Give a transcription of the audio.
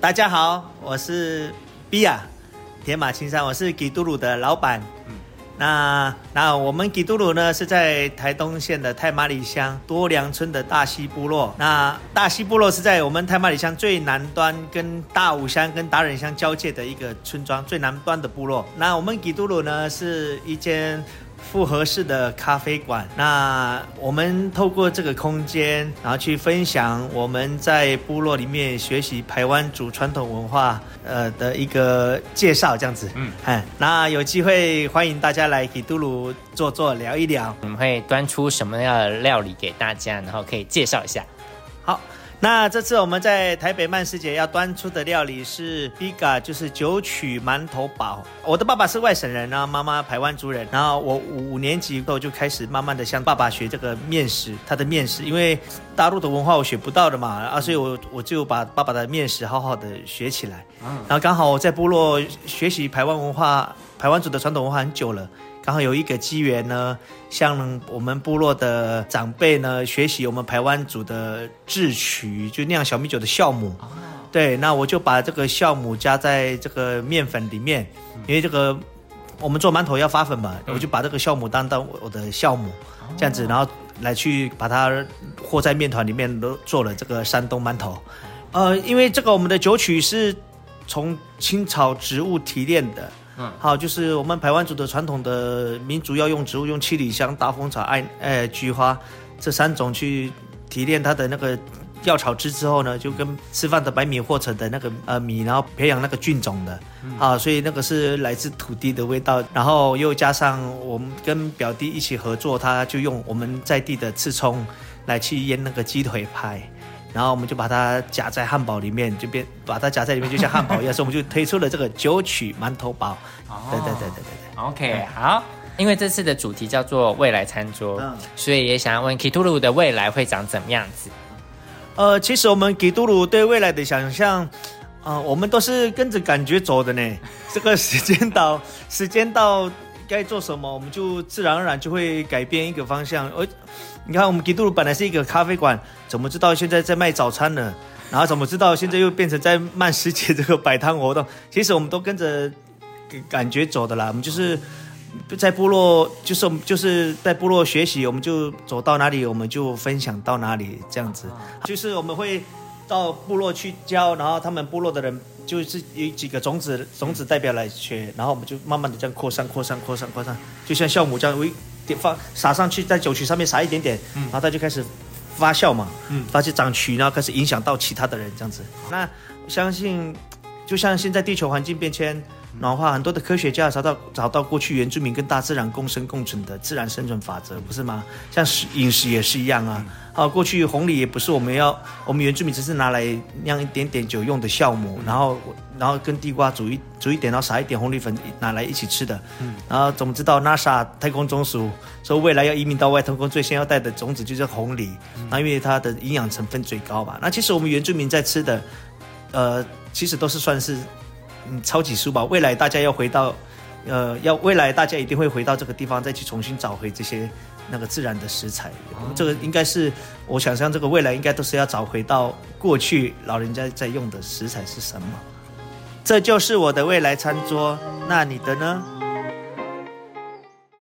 大家好，我是比亚铁马青山，我是吉都鲁的老板。那那我们吉都鲁呢是在台东县的太马里乡多良村的大溪部落。那大溪部落是在我们太马里乡最南端，跟大武乡跟达人乡交界的一个村庄，最南端的部落。那我们吉都鲁呢是一间。复合式的咖啡馆，那我们透过这个空间，然后去分享我们在部落里面学习台湾族传统文化，呃的一个介绍，这样子。嗯，哎，那有机会欢迎大家来给都鲁坐坐聊一聊。我们会端出什么样的料理给大家，然后可以介绍一下。好。那这次我们在台北曼食节要端出的料理是 Biga，就是九曲馒头堡。我的爸爸是外省人然后妈妈台湾族人。然后我五年级以后就开始慢慢的向爸爸学这个面食，他的面食，因为大陆的文化我学不到的嘛，啊，所以我我就把爸爸的面食好好的学起来。然后刚好我在部落学习台湾文化，台湾族的传统文化很久了。刚好有一个机缘呢，向我们部落的长辈呢学习我们台湾族的制曲，就酿小米酒的酵母。对，那我就把这个酵母加在这个面粉里面，因为这个我们做馒头要发粉嘛，我就把这个酵母当当我的酵母，这样子，然后来去把它和在面团里面，都做了这个山东馒头。呃，因为这个我们的酒曲是从青草植物提炼的。好，就是我们台湾族的传统的民族要用植物，用七里香、大风草、艾呃菊花这三种去提炼它的那个药草汁之后呢，就跟吃饭的白米或者的那个呃米，然后培养那个菌种的，啊，所以那个是来自土地的味道，然后又加上我们跟表弟一起合作，他就用我们在地的刺葱来去腌那个鸡腿排。然后我们就把它夹在汉堡里面，就变把它夹在里面，就像汉堡一样，所以我们就推出了这个九曲馒头堡。对对对对对对。OK，好，因为这次的主题叫做未来餐桌，所以也想要问 Kituru 的未来会长怎么样子？呃，其实我们 Kituru 对未来的想象，啊，我们都是跟着感觉走的呢。这个时间到，时间到该做什么，我们就自然而然就会改变一个方向。而你看，我们吉杜鲁本来是一个咖啡馆，怎么知道现在在卖早餐呢？然后怎么知道现在又变成在慢食节这个摆摊活动？其实我们都跟着感觉走的啦。我们就是在部落，就是我们就是在部落学习，我们就走到哪里，我们就分享到哪里，这样子。就是我们会到部落去教，然后他们部落的人就是有几个种子种子代表来学，然后我们就慢慢的这样扩散扩散扩散扩散，就像酵母这样为。放撒上去，在酒曲上面撒一点点，然后它就开始发酵嘛，发起长曲，然后开始影响到其他的人这样子。那相信，就像现在地球环境变迁。暖化很多的科学家找到找到过去原住民跟大自然共生共存的自然生存法则，不是吗？像食饮食也是一样啊。好，过去红梨也不是我们要我们原住民只是拿来酿一点点酒用的酵母，然后然后跟地瓜煮一煮一点，然后撒一点红梨粉拿来一起吃的。嗯。然后怎么知道 NASA 太空总署说未来要移民到外太空，最先要带的种子就是红梨，那因为它的营养成分最高吧。那其实我们原住民在吃的，呃，其实都是算是。嗯，超级书吧，未来大家要回到，呃，要未来大家一定会回到这个地方，再去重新找回这些那个自然的食材。这个应该是我想象，这个未来应该都是要找回到过去老人家在用的食材是什么。这就是我的未来餐桌，那你的呢？